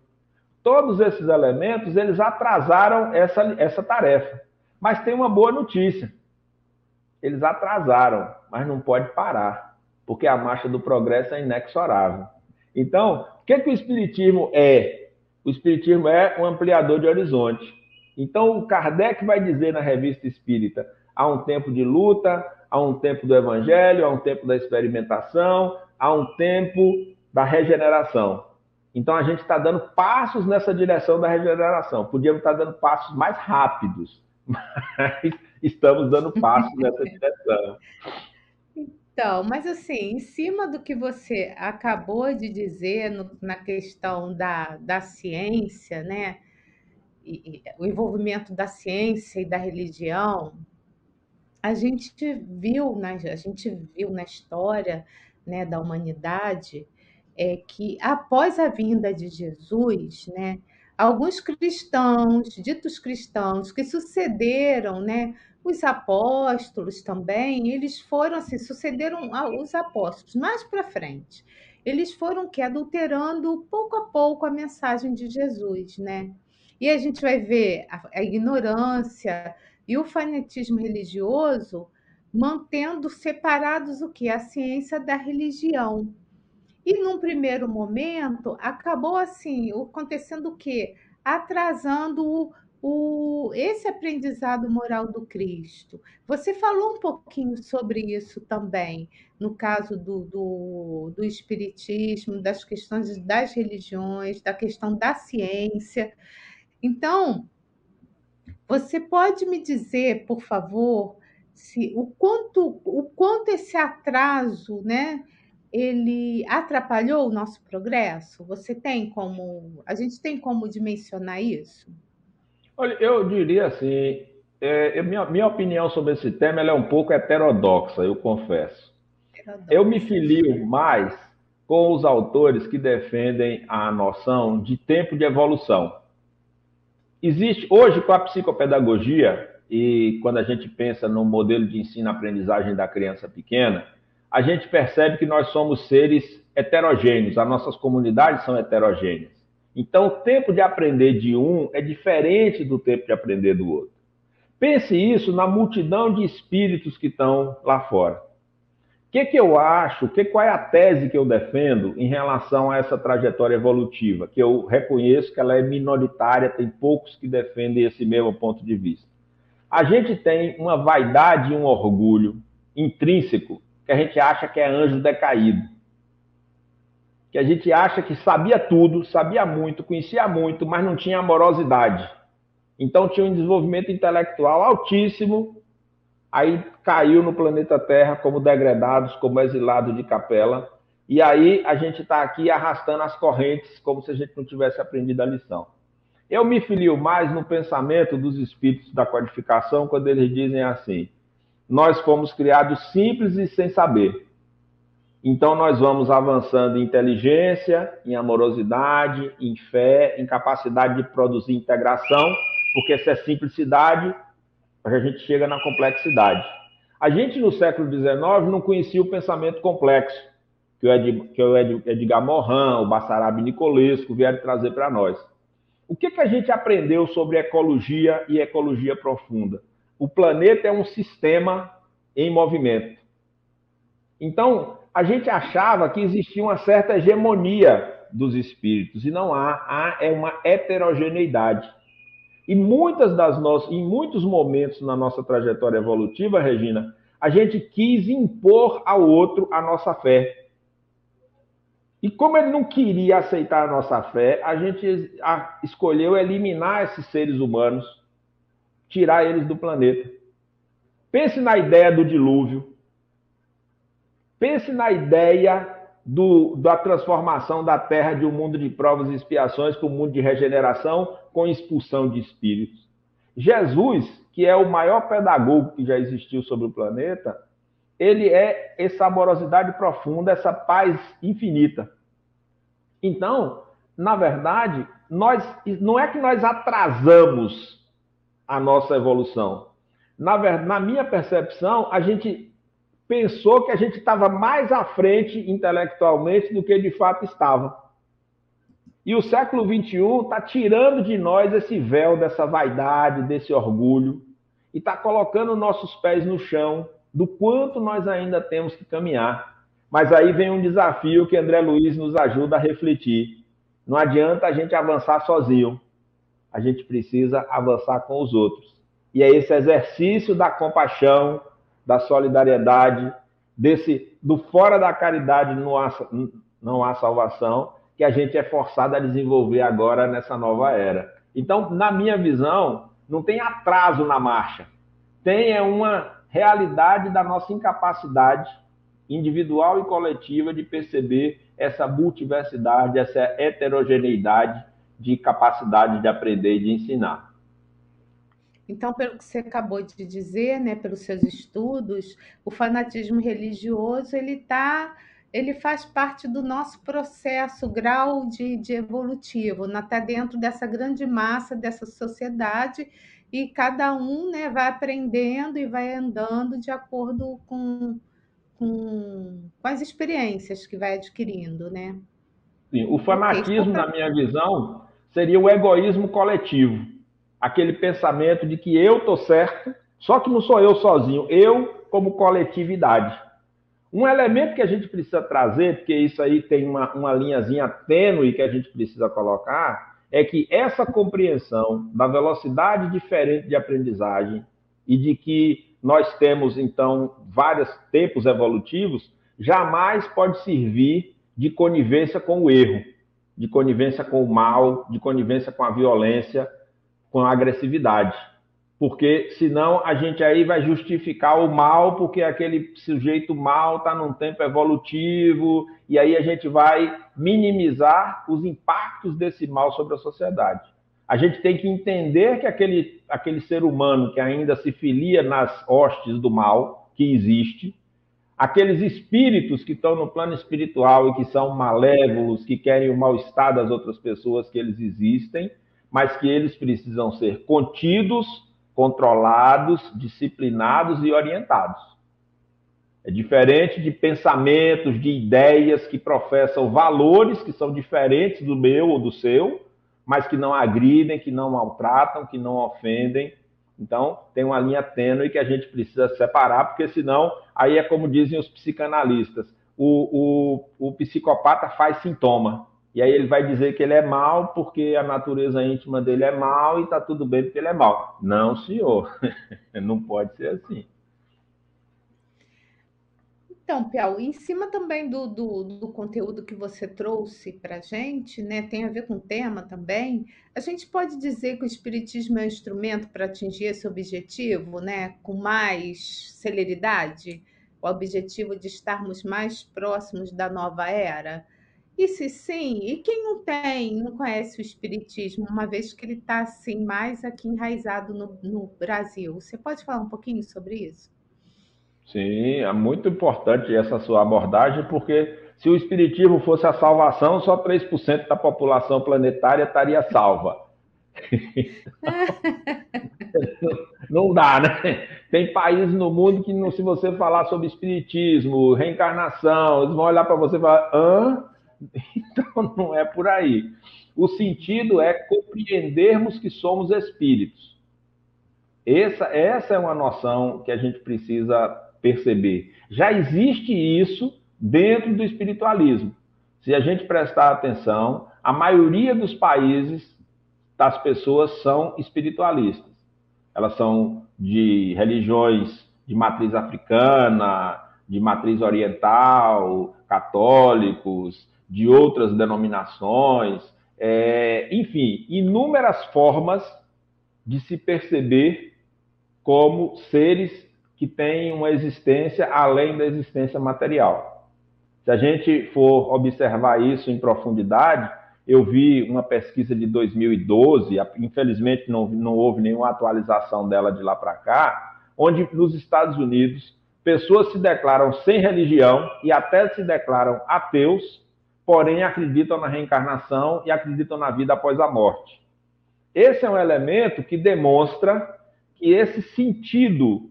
Todos esses elementos, eles atrasaram essa, essa tarefa. Mas tem uma boa notícia. Eles atrasaram, mas não pode parar, porque a marcha do progresso é inexorável. Então, o que, que o Espiritismo é? O Espiritismo é um ampliador de horizonte. Então, o Kardec vai dizer na revista espírita: há um tempo de luta, há um tempo do evangelho, há um tempo da experimentação, há um tempo da regeneração. Então, a gente está dando passos nessa direção da regeneração. Podíamos estar dando passos mais rápidos, [laughs] mas estamos dando passos nessa [laughs] direção. Então, mas assim, em cima do que você acabou de dizer no, na questão da, da ciência, né? e, o envolvimento da ciência e da religião, a gente viu na, a gente viu na história né, da humanidade é que após a vinda de Jesus, né, alguns cristãos, ditos cristãos, que sucederam, né, os apóstolos também, eles foram assim, sucederam os apóstolos mais para frente. Eles foram que adulterando pouco a pouco a mensagem de Jesus, né? E a gente vai ver a, a ignorância e o fanatismo religioso mantendo separados o que? A ciência da religião. E num primeiro momento, acabou assim, acontecendo o quê? Atrasando o, o, esse aprendizado moral do Cristo. Você falou um pouquinho sobre isso também, no caso do, do, do Espiritismo, das questões das religiões, da questão da ciência. Então, você pode me dizer, por favor, se o quanto o quanto esse atraso, né, ele atrapalhou o nosso progresso? Você tem como, a gente tem como dimensionar isso? Olha, eu diria assim, é, minha, minha opinião sobre esse tema é um pouco heterodoxa, eu confesso. Heterodoxa. Eu me filio mais com os autores que defendem a noção de tempo de evolução. Existe hoje com a psicopedagogia e quando a gente pensa no modelo de ensino-aprendizagem da criança pequena, a gente percebe que nós somos seres heterogêneos, as nossas comunidades são heterogêneas. Então, o tempo de aprender de um é diferente do tempo de aprender do outro. Pense isso na multidão de espíritos que estão lá fora. O que, que eu acho, que, qual é a tese que eu defendo em relação a essa trajetória evolutiva, que eu reconheço que ela é minoritária, tem poucos que defendem esse mesmo ponto de vista. A gente tem uma vaidade e um orgulho intrínseco que a gente acha que é anjo decaído. Que a gente acha que sabia tudo, sabia muito, conhecia muito, mas não tinha amorosidade. Então tinha um desenvolvimento intelectual altíssimo, aí caiu no planeta Terra como degradados, como exilados de capela, e aí a gente está aqui arrastando as correntes como se a gente não tivesse aprendido a lição. Eu me filio mais no pensamento dos espíritos da codificação quando eles dizem assim: nós fomos criados simples e sem saber. Então, nós vamos avançando em inteligência, em amorosidade, em fé, em capacidade de produzir integração, porque se é simplicidade, a gente chega na complexidade. A gente, no século XIX, não conhecia o pensamento complexo, que o, Ed, que o Edgar Morin, o Bassarabi Nicolesco vieram trazer para nós. O que, que a gente aprendeu sobre ecologia e ecologia profunda? O planeta é um sistema em movimento. Então, a gente achava que existia uma certa hegemonia dos espíritos, e não há, há é uma heterogeneidade. E muitas das nossas, em muitos momentos na nossa trajetória evolutiva, Regina, a gente quis impor ao outro a nossa fé. E como ele não queria aceitar a nossa fé, a gente escolheu eliminar esses seres humanos tirar eles do planeta. Pense na ideia do dilúvio. Pense na ideia do, da transformação da Terra de um mundo de provas e expiações para um mundo de regeneração com expulsão de espíritos. Jesus, que é o maior pedagogo que já existiu sobre o planeta, ele é essa amorosidade profunda, essa paz infinita. Então, na verdade, nós não é que nós atrasamos a nossa evolução. Na, na minha percepção, a gente pensou que a gente estava mais à frente intelectualmente do que de fato estava. E o século XXI está tirando de nós esse véu dessa vaidade, desse orgulho, e está colocando nossos pés no chão do quanto nós ainda temos que caminhar. Mas aí vem um desafio que André Luiz nos ajuda a refletir. Não adianta a gente avançar sozinho a gente precisa avançar com os outros. E é esse exercício da compaixão, da solidariedade, desse do fora da caridade não há, não há salvação, que a gente é forçado a desenvolver agora nessa nova era. Então, na minha visão, não tem atraso na marcha. Tem é uma realidade da nossa incapacidade individual e coletiva de perceber essa multiversidade, essa heterogeneidade de capacidade de aprender e de ensinar. Então, pelo que você acabou de dizer, né, pelos seus estudos, o fanatismo religioso ele tá, ele faz parte do nosso processo, grau de, de evolutivo, está dentro dessa grande massa dessa sociedade e cada um, né, vai aprendendo e vai andando de acordo com, com, com as experiências que vai adquirindo, né? Sim, o fanatismo, na minha visão, seria o egoísmo coletivo. Aquele pensamento de que eu estou certo, só que não sou eu sozinho, eu como coletividade. Um elemento que a gente precisa trazer, porque isso aí tem uma, uma linhazinha tênue que a gente precisa colocar, é que essa compreensão da velocidade diferente de aprendizagem e de que nós temos, então, vários tempos evolutivos, jamais pode servir de conivência com o erro de conivência com o mal, de conivência com a violência, com a agressividade. Porque senão a gente aí vai justificar o mal porque aquele sujeito mal está num tempo evolutivo e aí a gente vai minimizar os impactos desse mal sobre a sociedade. A gente tem que entender que aquele, aquele ser humano que ainda se filia nas hostes do mal, que existe, aqueles espíritos que estão no plano espiritual e que são malévolos, que querem o mal-estar das outras pessoas, que eles existem, mas que eles precisam ser contidos, controlados, disciplinados e orientados. É diferente de pensamentos, de ideias que professam valores que são diferentes do meu ou do seu, mas que não agridem, que não maltratam, que não ofendem. Então, tem uma linha tênue que a gente precisa separar, porque senão, aí é como dizem os psicanalistas, o, o, o psicopata faz sintoma. E aí ele vai dizer que ele é mal porque a natureza íntima dele é mal e está tudo bem porque ele é mal. Não, senhor. [laughs] não pode ser assim. Então, Piau, em cima também do, do, do conteúdo que você trouxe para a gente, né, tem a ver com o tema também, a gente pode dizer que o Espiritismo é um instrumento para atingir esse objetivo, né, com mais celeridade, o objetivo de estarmos mais próximos da nova era? E se sim, e quem não tem, não conhece o Espiritismo, uma vez que ele está assim, mais aqui enraizado no, no Brasil? Você pode falar um pouquinho sobre isso? Sim, é muito importante essa sua abordagem, porque se o Espiritismo fosse a salvação, só 3% da população planetária estaria salva. [laughs] não dá, né? Tem países no mundo que, se você falar sobre Espiritismo, reencarnação, eles vão olhar para você e falar: hã? [laughs] Então não é por aí. O sentido é compreendermos que somos espíritos. Essa, essa é uma noção que a gente precisa perceber. Já existe isso dentro do espiritualismo. Se a gente prestar atenção, a maioria dos países das pessoas são espiritualistas. Elas são de religiões de matriz africana, de matriz oriental, católicos, de outras denominações, é, enfim, inúmeras formas de se perceber como seres que tem uma existência além da existência material. Se a gente for observar isso em profundidade, eu vi uma pesquisa de 2012, infelizmente não, não houve nenhuma atualização dela de lá para cá, onde nos Estados Unidos pessoas se declaram sem religião e até se declaram ateus, porém acreditam na reencarnação e acreditam na vida após a morte. Esse é um elemento que demonstra que esse sentido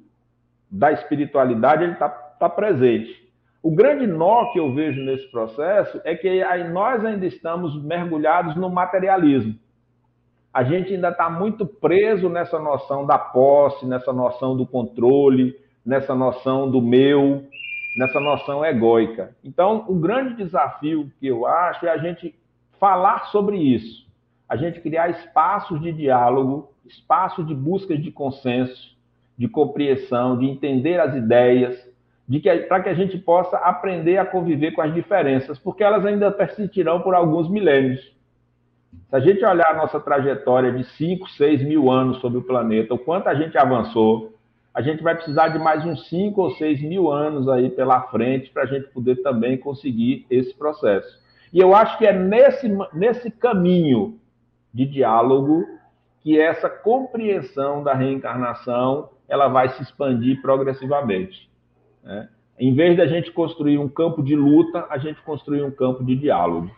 da espiritualidade ele está tá presente. O grande nó que eu vejo nesse processo é que aí nós ainda estamos mergulhados no materialismo. A gente ainda está muito preso nessa noção da posse, nessa noção do controle, nessa noção do meu, nessa noção egóica. Então, o grande desafio que eu acho é a gente falar sobre isso, a gente criar espaços de diálogo, espaços de busca de consenso, de compreensão, de entender as ideias, de que para que a gente possa aprender a conviver com as diferenças, porque elas ainda persistirão por alguns milênios. Se a gente olhar a nossa trajetória de 5, 6 mil anos sobre o planeta, o quanto a gente avançou, a gente vai precisar de mais uns 5 ou 6 mil anos aí pela frente para a gente poder também conseguir esse processo. E eu acho que é nesse, nesse caminho de diálogo que essa compreensão da reencarnação ela vai se expandir progressivamente. Né? Em vez de a gente construir um campo de luta, a gente construir um campo de diálogo.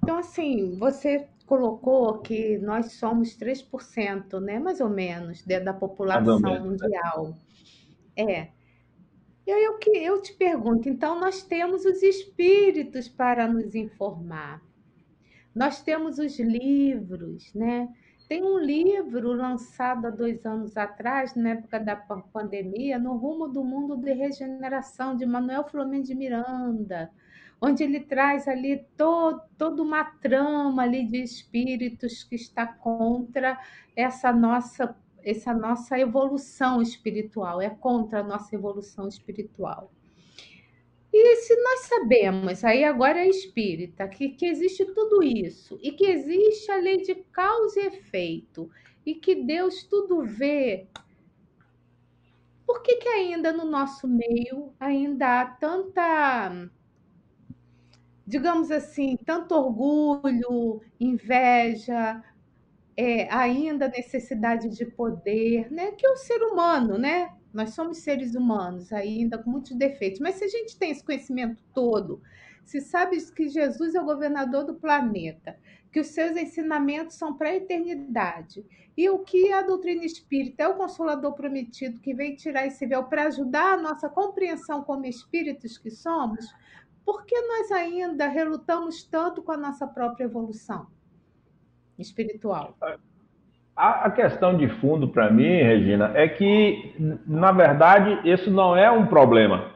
Então, assim, você colocou que nós somos 3%, né, mais ou menos, da população menos, mundial. É. E aí eu, eu te pergunto, então nós temos os espíritos para nos informar. Nós temos os livros, né? Tem um livro lançado há dois anos atrás, na época da pandemia, No Rumo do Mundo de Regeneração, de Manuel Flamengo de Miranda, onde ele traz ali to, toda uma trama ali de espíritos que está contra essa nossa, essa nossa evolução espiritual, é contra a nossa evolução espiritual. E se nós sabemos, aí agora é espírita, que, que existe tudo isso, e que existe a lei de causa e efeito, e que Deus tudo vê, por que, que ainda no nosso meio ainda há tanta digamos assim, tanto orgulho, inveja, é, ainda necessidade de poder, né? Que o ser humano, né? Nós somos seres humanos, ainda com muitos defeitos. Mas se a gente tem esse conhecimento todo, se sabe que Jesus é o governador do planeta, que os seus ensinamentos são para a eternidade, e o que a doutrina espírita é o consolador prometido que veio tirar esse véu para ajudar a nossa compreensão como espíritos que somos, por que nós ainda relutamos tanto com a nossa própria evolução? espiritual? A, questão de fundo para mim, Regina, é que, na verdade, isso não é um problema.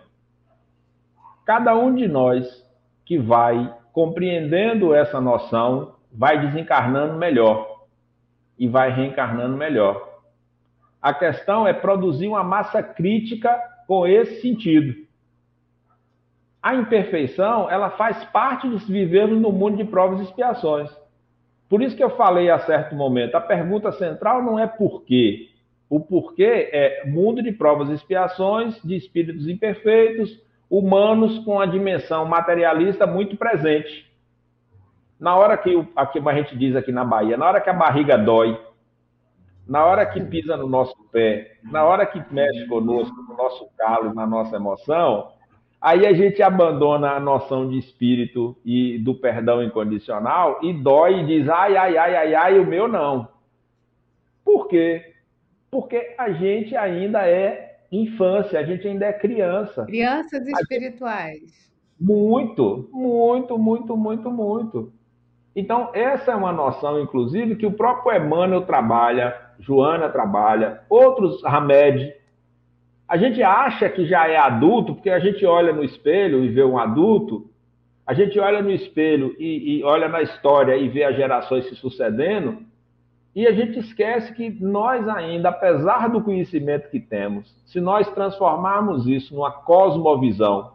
Cada um de nós que vai compreendendo essa noção vai desencarnando melhor e vai reencarnando melhor. A questão é produzir uma massa crítica com esse sentido. A imperfeição, ela faz parte de vivermos no mundo de provas e expiações. Por isso que eu falei a certo momento, a pergunta central não é por quê. O porquê é mundo de provas e expiações, de espíritos imperfeitos, humanos com a dimensão materialista muito presente. Na hora que, aqui a gente diz aqui na Bahia, na hora que a barriga dói, na hora que pisa no nosso pé, na hora que mexe conosco, no nosso calo, na nossa emoção, Aí a gente abandona a noção de espírito e do perdão incondicional e dói e diz: ai, ai, ai, ai, ai, o meu não. Por quê? Porque a gente ainda é infância, a gente ainda é criança. Crianças espirituais. Muito, muito, muito, muito, muito. Então, essa é uma noção, inclusive, que o próprio Emmanuel trabalha, Joana trabalha, outros Hamed a gente acha que já é adulto porque a gente olha no espelho e vê um adulto, a gente olha no espelho e, e olha na história e vê as gerações se sucedendo, e a gente esquece que nós ainda, apesar do conhecimento que temos, se nós transformarmos isso numa cosmovisão,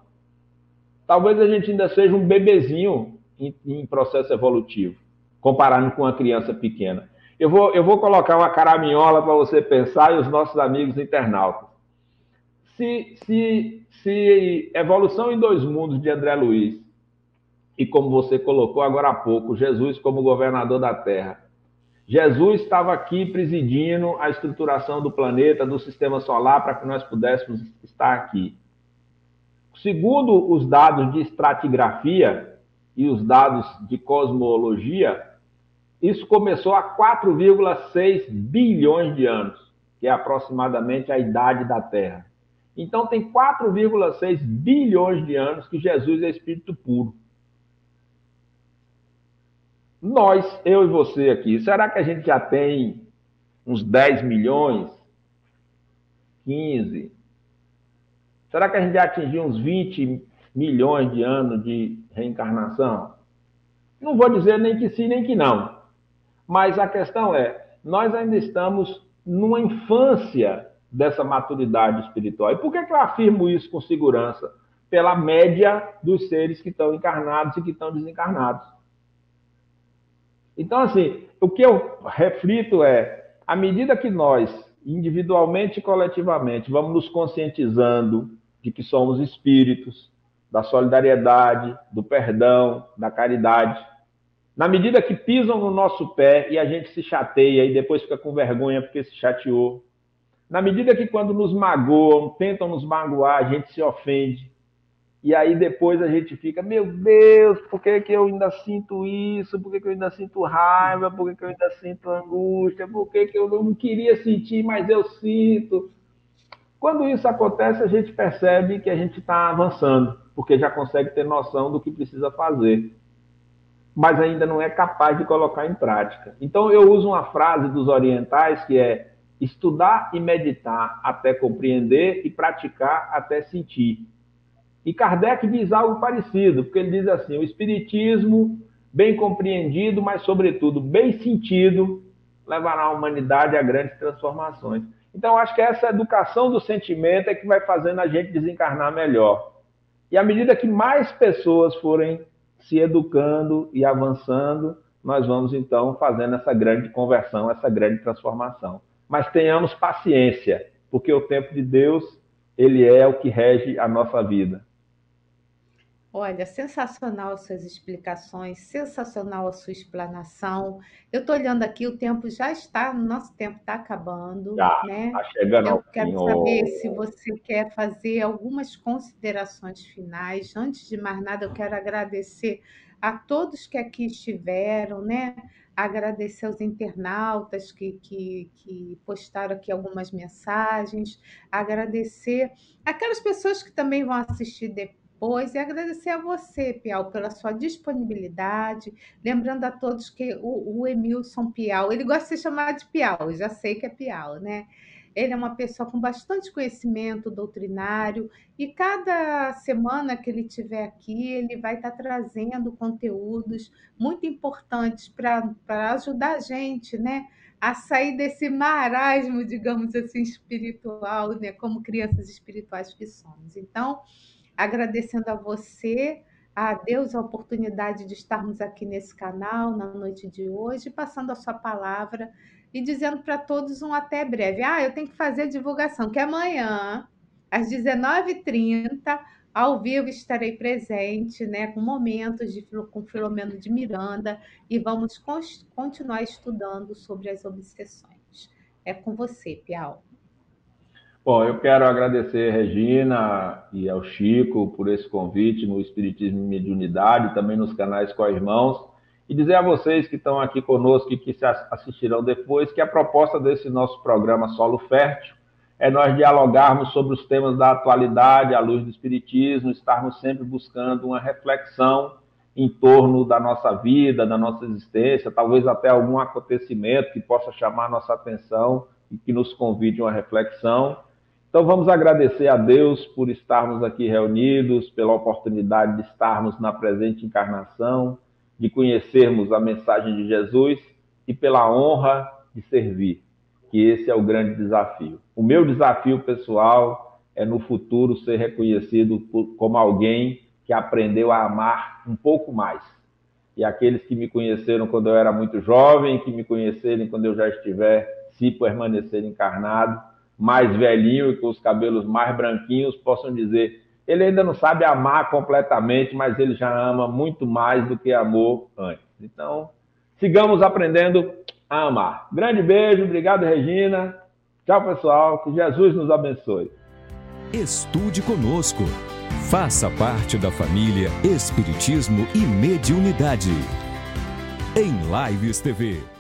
talvez a gente ainda seja um bebezinho em, em processo evolutivo, comparando com uma criança pequena. Eu vou, eu vou colocar uma caraminhola para você pensar e os nossos amigos internautas se, se, se Evolução em Dois Mundos de André Luiz, e como você colocou agora há pouco, Jesus como governador da Terra, Jesus estava aqui presidindo a estruturação do planeta, do sistema solar, para que nós pudéssemos estar aqui. Segundo os dados de estratigrafia e os dados de cosmologia, isso começou há 4,6 bilhões de anos, que é aproximadamente a idade da Terra. Então tem 4,6 bilhões de anos que Jesus é espírito puro. Nós, eu e você aqui, será que a gente já tem uns 10 milhões? 15? Será que a gente já atingiu uns 20 milhões de anos de reencarnação? Não vou dizer nem que sim, nem que não. Mas a questão é, nós ainda estamos numa infância dessa maturidade espiritual. E por que, que eu afirmo isso com segurança? Pela média dos seres que estão encarnados e que estão desencarnados. Então, assim, o que eu reflito é, à medida que nós, individualmente e coletivamente, vamos nos conscientizando de que somos espíritos, da solidariedade, do perdão, da caridade, na medida que pisam no nosso pé e a gente se chateia e depois fica com vergonha porque se chateou, na medida que quando nos magoam, tentam nos magoar, a gente se ofende. E aí depois a gente fica, meu Deus, por que, que eu ainda sinto isso? Por que, que eu ainda sinto raiva? Por que, que eu ainda sinto angústia? Por que, que eu não queria sentir, mas eu sinto? Quando isso acontece, a gente percebe que a gente está avançando, porque já consegue ter noção do que precisa fazer, mas ainda não é capaz de colocar em prática. Então eu uso uma frase dos orientais que é estudar e meditar até compreender e praticar até sentir. E Kardec diz algo parecido, porque ele diz assim: o Espiritismo, bem compreendido, mas, sobretudo, bem sentido, levará a humanidade a grandes transformações. Então, acho que essa educação do sentimento é que vai fazendo a gente desencarnar melhor. E à medida que mais pessoas forem se educando e avançando, nós vamos então fazendo essa grande conversão, essa grande transformação mas tenhamos paciência, porque o tempo de Deus, ele é o que rege a nossa vida. Olha, sensacional as suas explicações, sensacional a sua explanação. Eu estou olhando aqui, o tempo já está, nosso tempo está acabando, Já, né? tá chegando Eu quero fim. saber se você quer fazer algumas considerações finais. Antes de mais nada, eu quero agradecer a todos que aqui estiveram, né? Agradecer aos internautas que, que, que postaram aqui algumas mensagens, agradecer aquelas pessoas que também vão assistir depois e agradecer a você, Piau, pela sua disponibilidade. Lembrando a todos que o, o Emilson Piau, ele gosta de ser chamado de Piau, já sei que é Piau, né? Ele é uma pessoa com bastante conhecimento doutrinário e cada semana que ele estiver aqui, ele vai estar trazendo conteúdos muito importantes para ajudar a gente, né? A sair desse marasmo, digamos assim, espiritual, né? Como crianças espirituais que somos. Então, agradecendo a você, a Deus, a oportunidade de estarmos aqui nesse canal na noite de hoje, passando a sua palavra e dizendo para todos um até breve. Ah, eu tenho que fazer a divulgação, que amanhã, às 19h30, ao vivo estarei presente, né, com momentos de, com Filomeno de Miranda, e vamos continuar estudando sobre as obsessões. É com você, Piau. Bom, eu quero agradecer a Regina e ao Chico por esse convite no Espiritismo e Mediunidade, também nos canais com irmãos, e dizer a vocês que estão aqui conosco e que se assistirão depois que a proposta desse nosso programa Solo Fértil é nós dialogarmos sobre os temas da atualidade à luz do Espiritismo, estarmos sempre buscando uma reflexão em torno da nossa vida, da nossa existência, talvez até algum acontecimento que possa chamar nossa atenção e que nos convide a uma reflexão. Então vamos agradecer a Deus por estarmos aqui reunidos, pela oportunidade de estarmos na presente encarnação, de conhecermos a mensagem de Jesus e pela honra de servir, que esse é o grande desafio. O meu desafio pessoal é no futuro ser reconhecido por, como alguém que aprendeu a amar um pouco mais. E aqueles que me conheceram quando eu era muito jovem, que me conhecerem quando eu já estiver, se permanecer encarnado, mais velhinho e com os cabelos mais branquinhos possam dizer: ele ainda não sabe amar completamente, mas ele já ama muito mais do que amou antes. Então, sigamos aprendendo a amar. Grande beijo, obrigado, Regina. Tchau, pessoal. Que Jesus nos abençoe. Estude conosco. Faça parte da família Espiritismo e Mediunidade. Em Lives TV.